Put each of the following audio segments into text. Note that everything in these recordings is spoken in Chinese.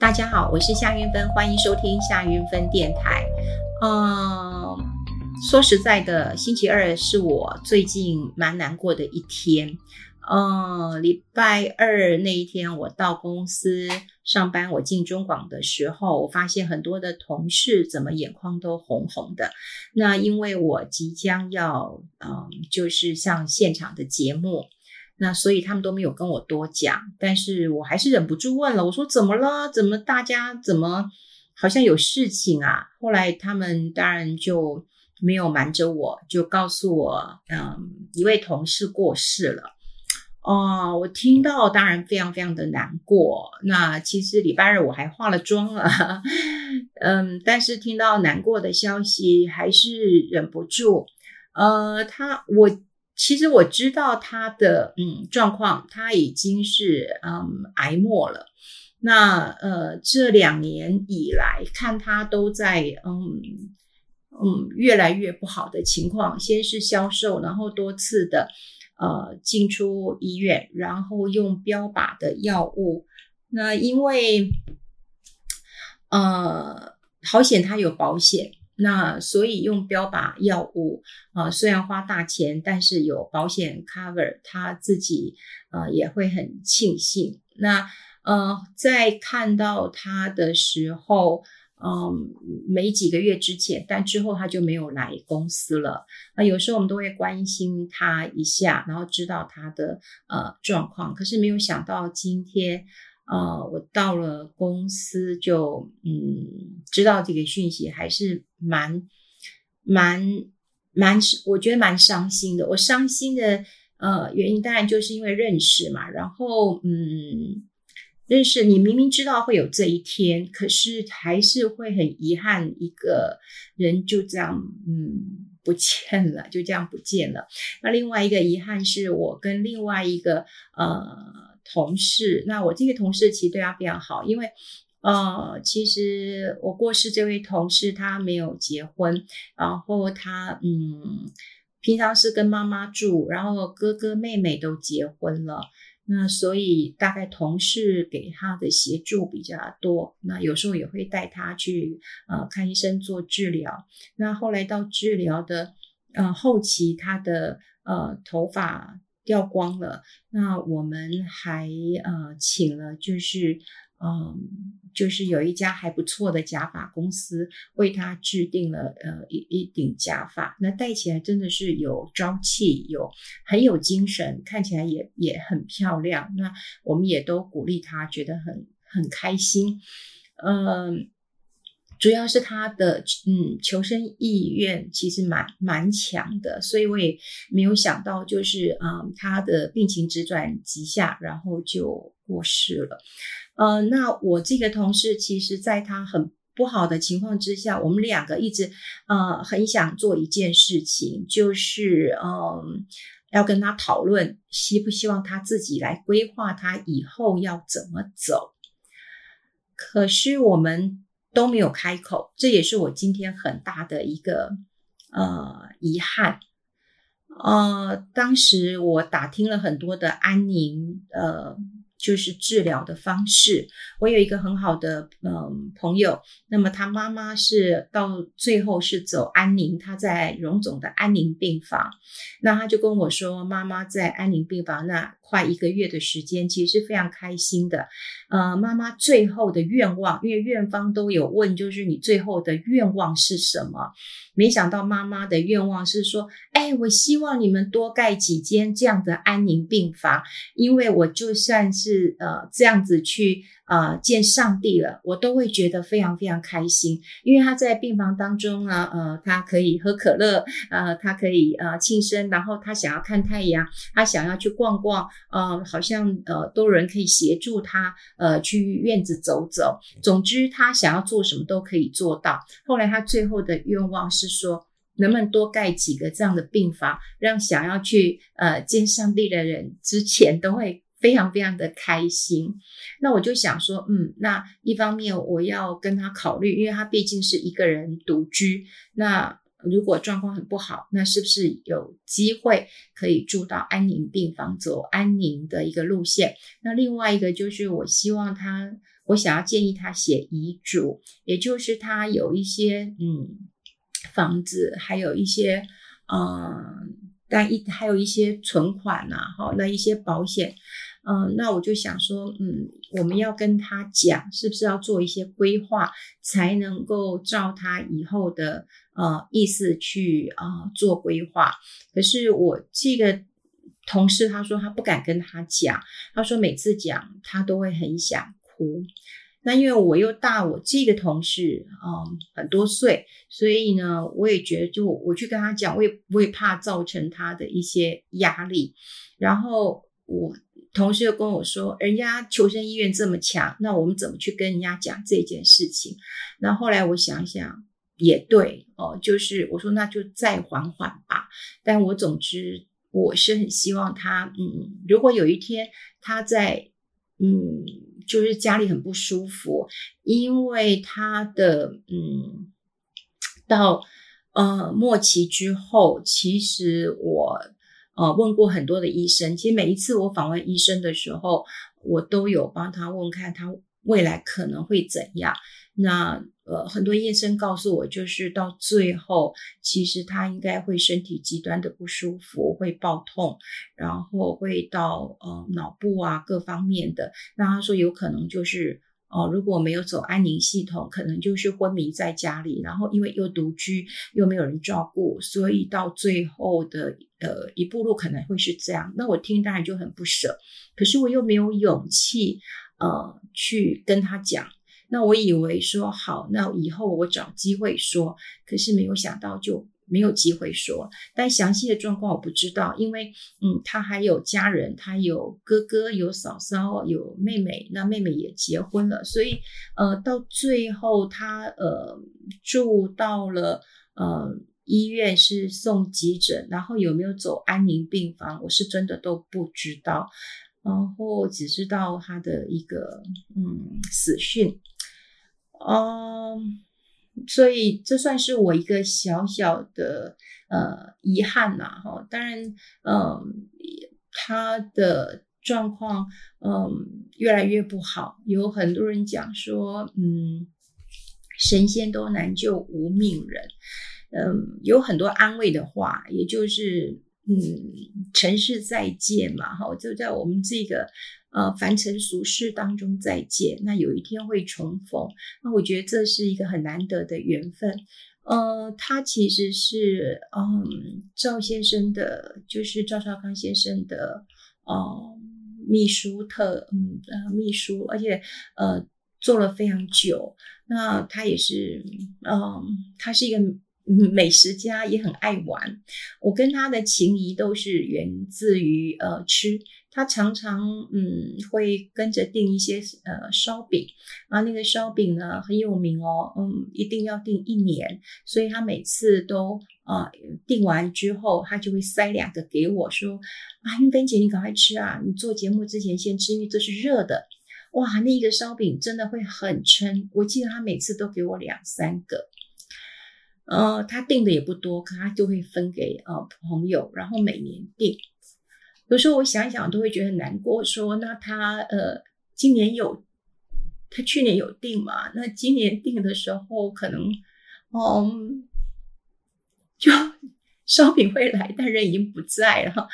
大家好，我是夏云芬，欢迎收听夏云芬电台。嗯，说实在的，星期二是我最近蛮难过的一天。嗯，礼拜二那一天，我到公司上班，我进中广的时候，我发现很多的同事怎么眼眶都红红的。那因为我即将要，嗯，就是上现场的节目。那所以他们都没有跟我多讲，但是我还是忍不住问了。我说怎么了？怎么大家怎么好像有事情啊？后来他们当然就没有瞒着我，就告诉我，嗯，一位同事过世了。哦，我听到当然非常非常的难过。那其实礼拜二我还化了妆了，嗯，但是听到难过的消息还是忍不住。呃，他我。其实我知道他的嗯状况，他已经是嗯癌末了。那呃这两年以来，看他都在嗯嗯越来越不好的情况，先是消瘦，然后多次的呃进出医院，然后用标靶的药物。那因为呃好险他有保险。那所以用标靶药物啊、虽然花大钱，但是有保险 cover，他自己呃也会很庆幸。那呃，在看到他的时候，嗯、呃，没几个月之前，但之后他就没有来公司了。那有时候我们都会关心他一下，然后知道他的呃状况，可是没有想到今天。啊、呃，我到了公司就嗯，知道这个讯息，还是蛮蛮蛮，我觉得蛮伤心的。我伤心的呃原因，当然就是因为认识嘛，然后嗯，认识你明明知道会有这一天，可是还是会很遗憾，一个人就这样嗯不见了，就这样不见了。那另外一个遗憾是我跟另外一个呃。同事，那我这个同事其实对他非常好，因为，呃，其实我过世这位同事他没有结婚，然后他嗯，平常是跟妈妈住，然后哥哥妹妹都结婚了，那所以大概同事给他的协助比较多，那有时候也会带他去呃看医生做治疗，那后来到治疗的呃后期，他的呃头发。掉光了，那我们还呃请了，就是嗯、就是有一家还不错的假发公司为他制定了呃一一顶假发，那戴起来真的是有朝气，有很有精神，看起来也也很漂亮。那我们也都鼓励他，觉得很很开心，嗯、主要是他的嗯求生意愿其实蛮蛮强的，所以我也没有想到，就是嗯他的病情直转急下，然后就过世了。呃，那我这个同事其实在他很不好的情况之下，我们两个一直呃很想做一件事情，就是嗯要跟他讨论，希不希望他自己来规划他以后要怎么走。可是我们。都没有开口，这也是我今天很大的一个呃遗憾。呃，当时我打听了很多的安宁呃。就是治疗的方式。我有一个很好的嗯朋友，那么他妈妈是到最后是走安宁，他在荣总的安宁病房。那他就跟我说，妈妈在安宁病房那快一个月的时间，其实是非常开心的。呃，妈妈最后的愿望，因为院方都有问，就是你最后的愿望是什么？没想到妈妈的愿望是说，哎，我希望你们多盖几间这样的安宁病房，因为我就算是。是呃这样子去啊、呃、见上帝了，我都会觉得非常非常开心，因为他在病房当中啊，呃，他可以喝可乐，呃，他可以呃庆生，然后他想要看太阳，他想要去逛逛，呃，好像呃都有人可以协助他，呃，去院子走走。总之，他想要做什么都可以做到。后来他最后的愿望是说，能不能多盖几个这样的病房，让想要去呃见上帝的人之前都会。非常非常的开心，那我就想说，嗯，那一方面我要跟他考虑，因为他毕竟是一个人独居，那如果状况很不好，那是不是有机会可以住到安宁病房，走安宁的一个路线？那另外一个就是，我希望他。我想要建议他写遗嘱，也就是他有一些嗯房子，还有一些嗯，但一还有一些存款呐，哈，那一些保险。嗯，那我就想说，嗯，我们要跟他讲，是不是要做一些规划，才能够照他以后的呃意思去啊、做规划。可是我这个同事他说他不敢跟他讲，他说每次讲他都会很想哭。那因为我又大我这个同事啊、嗯、很多岁，所以呢，我也觉得就我去跟他讲，我也不会怕造成他的一些压力。然后我。同事又跟我说，人家求生意愿这么强，那我们怎么去跟人家讲这件事情？那后来我想想，也对哦，就是我说那就再缓缓吧。但我总之我是很希望他，嗯，如果有一天他在，嗯，就是家里很不舒服，因为他的，嗯，到呃末期之后，其实我。呃，问过很多的医生，其实每一次我访问医生的时候，我都有帮他问看他未来可能会怎样。那呃，很多医生告诉我，就是到最后，其实他应该会身体极端的不舒服，会爆痛，然后会到呃脑部啊各方面的。那他说有可能就是。哦，如果没有走安宁系统，可能就是昏迷在家里，然后因为又独居，又没有人照顾，所以到最后的呃一步路可能会是这样。那我听当然就很不舍，可是我又没有勇气呃去跟他讲。那我以为说好，那以后我找机会说，可是没有想到就。没有机会说，但详细的状况我不知道，因为嗯，他还有家人，他有哥哥，有嫂嫂，有妹妹，那妹妹也结婚了，所以呃，到最后他呃住到了呃医院是送急诊，然后有没有走安宁病房，我是真的都不知道，然后只知道他的一个嗯死讯，嗯。所以这算是我一个小小的呃遗憾呐，哈。当然，嗯、他的状况嗯、越来越不好，有很多人讲说，嗯，神仙都难救无命人，嗯、有很多安慰的话，也就是嗯，尘世再见嘛，哈，就在我们这个。呃，凡尘俗世当中再见，那有一天会重逢，那我觉得这是一个很难得的缘分。呃，他其实是嗯赵先生的，就是赵少康先生的呃秘书特嗯呃秘书，而且呃做了非常久。那他也是嗯，他是一个美食家，也很爱玩。我跟他的情谊都是源自于呃吃。他常常嗯会跟着订一些呃烧饼啊，那个烧饼呢很有名哦，嗯，一定要订一年，所以他每次都啊、订完之后，他就会塞两个给我说啊，韵芬姐你赶快吃啊，你做节目之前先吃，因为这是热的。哇，那个烧饼真的会很撑，我记得他每次都给我两三个，呃，他订的也不多，可他就会分给呃朋友，然后每年订。有时候我想一想，都会觉得难过。说那他呃，今年有，他去年有订嘛？那今年订的时候，可能嗯，就烧饼会来，但人已经不在了。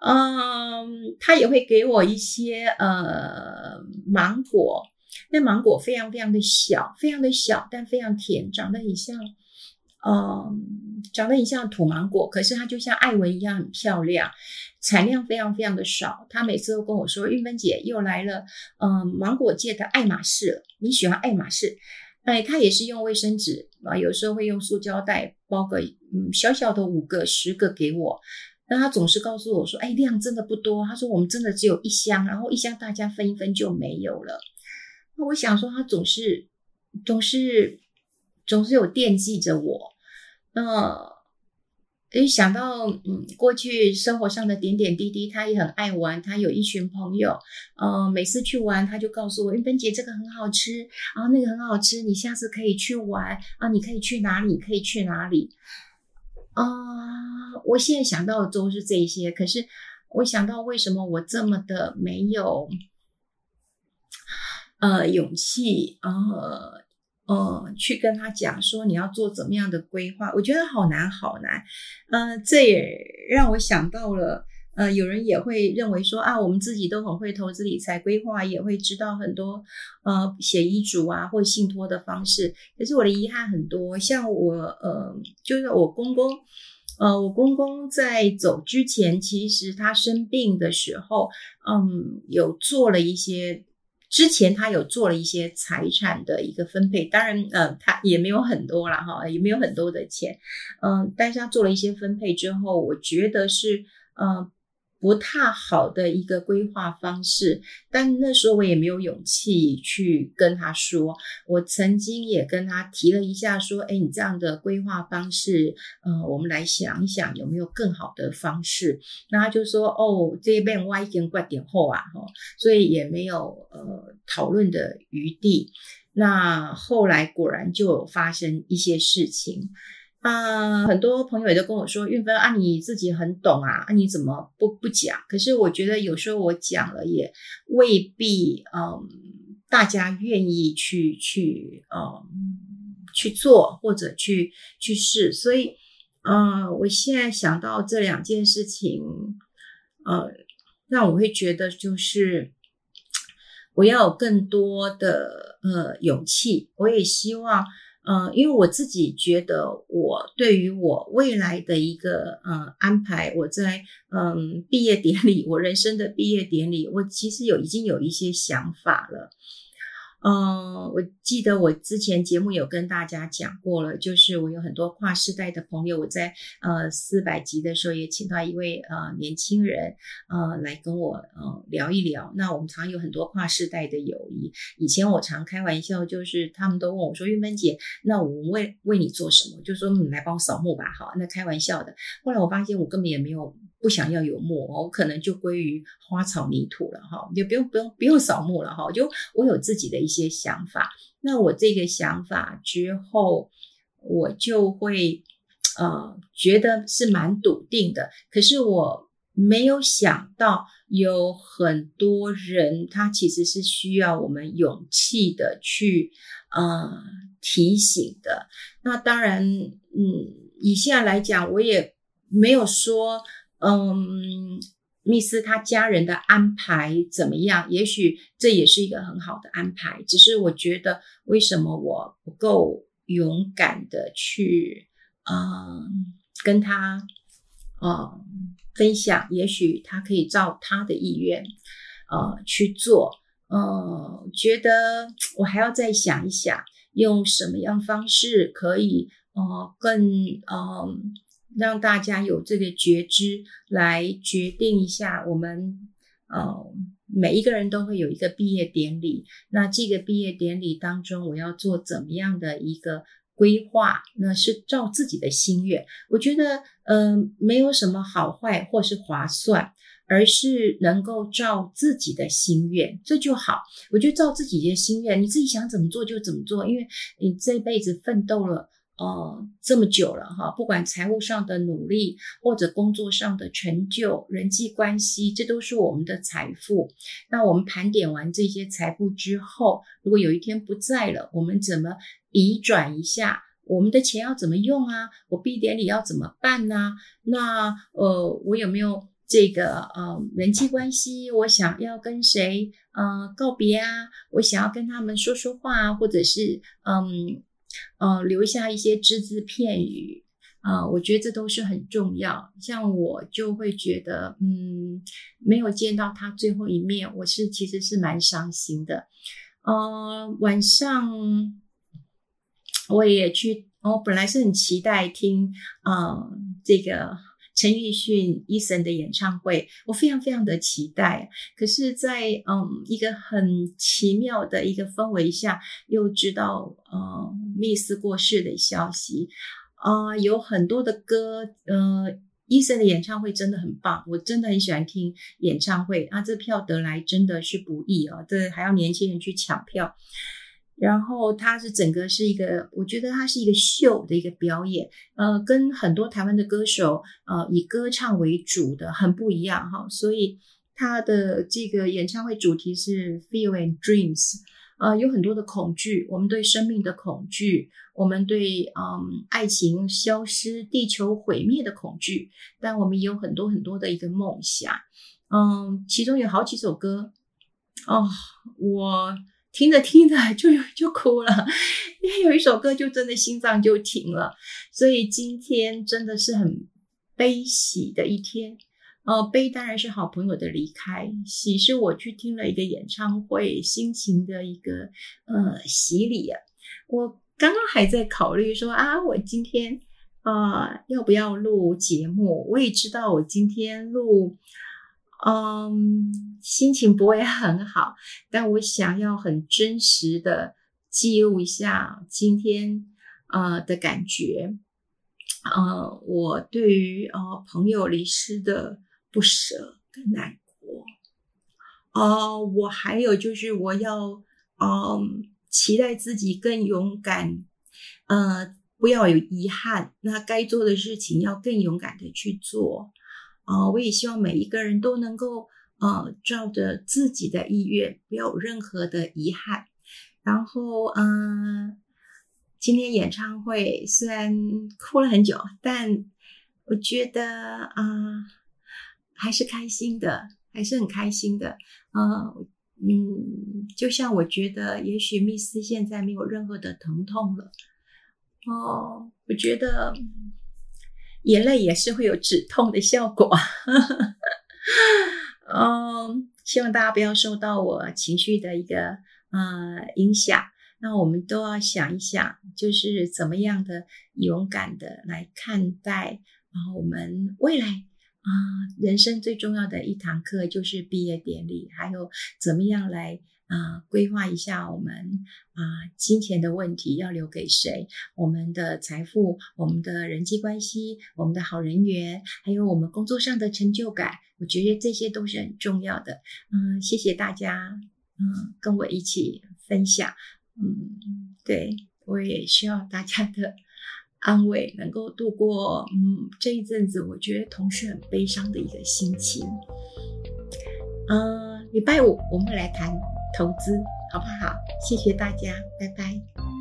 嗯，他也会给我一些呃芒果，那芒果非常非常的小，非常的小，但非常甜，长得很像。嗯，长得很像土芒果，可是它就像艾文一样很漂亮，产量非常非常的少。他每次都跟我说：“玉芬姐又来了，嗯，芒果界的爱马仕，你喜欢爱马仕？”哎，他也是用卫生纸啊，有时候会用塑胶袋包个嗯小小的五个、十个给我。那他总是告诉我说：“哎，量真的不多。”他说：“我们真的只有一箱，然后一箱大家分一分就没有了。”那我想说，他总是总是。总是有惦记着我，那一想到嗯过去生活上的点点滴滴，他也很爱玩，他有一群朋友，呃每次去玩他就告诉我，云芬姐这个很好吃，然后那个很好吃，你下次可以去玩啊，你可以去哪里？可以去哪里？啊、我现在想到的都是这些，可是我想到为什么我这么的没有。呃勇气，呃呃去跟他讲说你要做怎么样的规划，我觉得好难好难。呃，这也让我想到了。呃，有人也会认为说啊，我们自己都很会投资理财规划，也会知道很多呃写遗嘱啊或信托的方式。可是我的遗憾很多，像我呃，就是我公公，呃，我公公在走之前，其实他生病的时候，嗯，有做了一些，之前他有做了一些财产的一个分配，当然呃，他也没有很多了哈，也没有很多的钱，嗯、但是他做了一些分配之后，我觉得是嗯。不太好的一个规划方式，但那时候我也没有勇气去跟他说。我曾经也跟他提了一下，说：“哎，你这样的规划方式，呃，我们来想一想有没有更好的方式。”那他就说：“哦，这边我已经挂点后啊，哈，所以也没有呃讨论的余地。”那后来果然就有发生一些事情。啊，很多朋友也都跟我说，运芬啊，你自己很懂啊，啊，你怎么不不讲？可是我觉得有时候我讲了也未必，嗯，大家愿意去去，嗯，去做或者去去试。所以，嗯，我现在想到这两件事情，呃，让我会觉得就是我要有更多的呃勇气，我也希望。嗯，因为我自己觉得，我对于我未来的一个嗯安排，我在嗯毕业典礼，我人生的毕业典礼，我其实有已经有一些想法了。嗯，我记得我之前节目有跟大家讲过了，就是我有很多跨世代的朋友。我在呃四百集的时候也请到一位呃年轻人呃来跟我呃聊一聊。那我们常有很多跨世代的友谊。以前我常开玩笑，就是他们都问我说：“玉芬姐，那我们为为你做什么？”就说：“你来帮我扫墓吧。”好，那开玩笑的。后来我发现我根本也没有。不想要有墓，我可能就归于花草泥土了哈，就不用不用不用扫墓了哈。就我有自己的一些想法，那我这个想法之后，我就会呃觉得是蛮笃定的。可是我没有想到有很多人，他其实是需要我们勇气的去呃提醒的。那当然，嗯，以现在来讲，我也没有说。嗯，密斯他家人的安排怎么样？也许这也是一个很好的安排。只是我觉得，为什么我不够勇敢的去，嗯，跟他，嗯，分享？也许他可以照他的意愿，呃，去做。嗯，觉得我还要再想一想，用什么样方式可以，呃，更，嗯。让大家有这个觉知，来决定一下我们，呃，每一个人都会有一个毕业典礼。那这个毕业典礼当中，我要做怎么样的一个规划？那是照自己的心愿。我觉得，嗯、呃，没有什么好坏或是划算，而是能够照自己的心愿，这就好。我就照自己的心愿，你自己想怎么做就怎么做，因为你这辈子奋斗了。哦，这么久了哈，不管财务上的努力，或者工作上的成就、人际关系，这都是我们的财富。那我们盘点完这些财富之后，如果有一天不在了，我们怎么移转一下？我们的钱要怎么用啊？我毕业典礼要怎么办呢？那呃，我有没有这个呃人际关系？我想要跟谁呃告别啊？我想要跟他们说说话，或者是嗯。呃，留下一些只字片语啊，呃，我觉得这都是很重要。像我就会觉得，嗯，没有见到他最后一面，我是其实是蛮伤心的。呃，晚上我也去，我本来是很期待听，呃，这个。陈奕迅、Eason 的演唱会，我非常非常的期待。可是在，嗯一个很奇妙的一个氛围下，又知道呃密斯过世的消息啊、有很多的歌。呃，Eason 的演唱会真的很棒，我真的很喜欢听演唱会啊。这票得来真的是不易啊，这还要年轻人去抢票。然后它是整个是一个，我觉得它是一个秀的一个表演，呃，跟很多台湾的歌手，呃，以歌唱为主的很不一样哈。所以它的这个演唱会主题是 Feel and Dreams，呃，有很多的恐惧，我们对生命的恐惧，我们对嗯爱情消失、地球毁灭的恐惧，但我们也有很多很多的一个梦想。嗯，其中有好几首歌，哦，我听着听着就就哭了，因为有一首歌就真的心脏就停了，所以今天真的是很悲喜的一天。呃，悲当然是好朋友的离开，喜是我去听了一个演唱会，心情的一个呃洗礼啊。我刚刚还在考虑说啊，我今天啊、要不要录节目？我也知道我今天录，嗯，心情不会很好，但我想要很真实的记录一下今天呃的感觉。呃，我对于呃朋友离世的。不舍跟难过，哦，我还有就是我要，嗯，期待自己更勇敢，呃，不要有遗憾。那该做的事情要更勇敢的去做，啊、我也希望每一个人都能够，呃，照着自己的意愿，不要有任何的遗憾。然后，嗯、今天演唱会虽然哭了很久，但我觉得，啊、还是开心的，还是很开心的。呃，嗯，就像我觉得，也许密斯现在没有任何的疼痛了。哦，我觉得眼泪也是会有止痛的效果。嗯，希望大家不要受到我情绪的一个呃影响。那我们都要想一想，就是怎么样的勇敢的来看待，然后我们未来。啊，人生最重要的一堂课就是毕业典礼，还有怎么样来啊规划一下我们啊金钱的问题要留给谁？我们的财富、我们的人际关系、我们的好人缘，还有我们工作上的成就感，我觉得这些都是很重要的。嗯，谢谢大家，嗯，跟我一起分享。嗯，对，我也需要大家的。安慰能够度过，嗯，这一阵子我觉得同时很悲伤的一个心情。嗯，礼拜五我们来谈投资，好不好？谢谢大家，拜拜。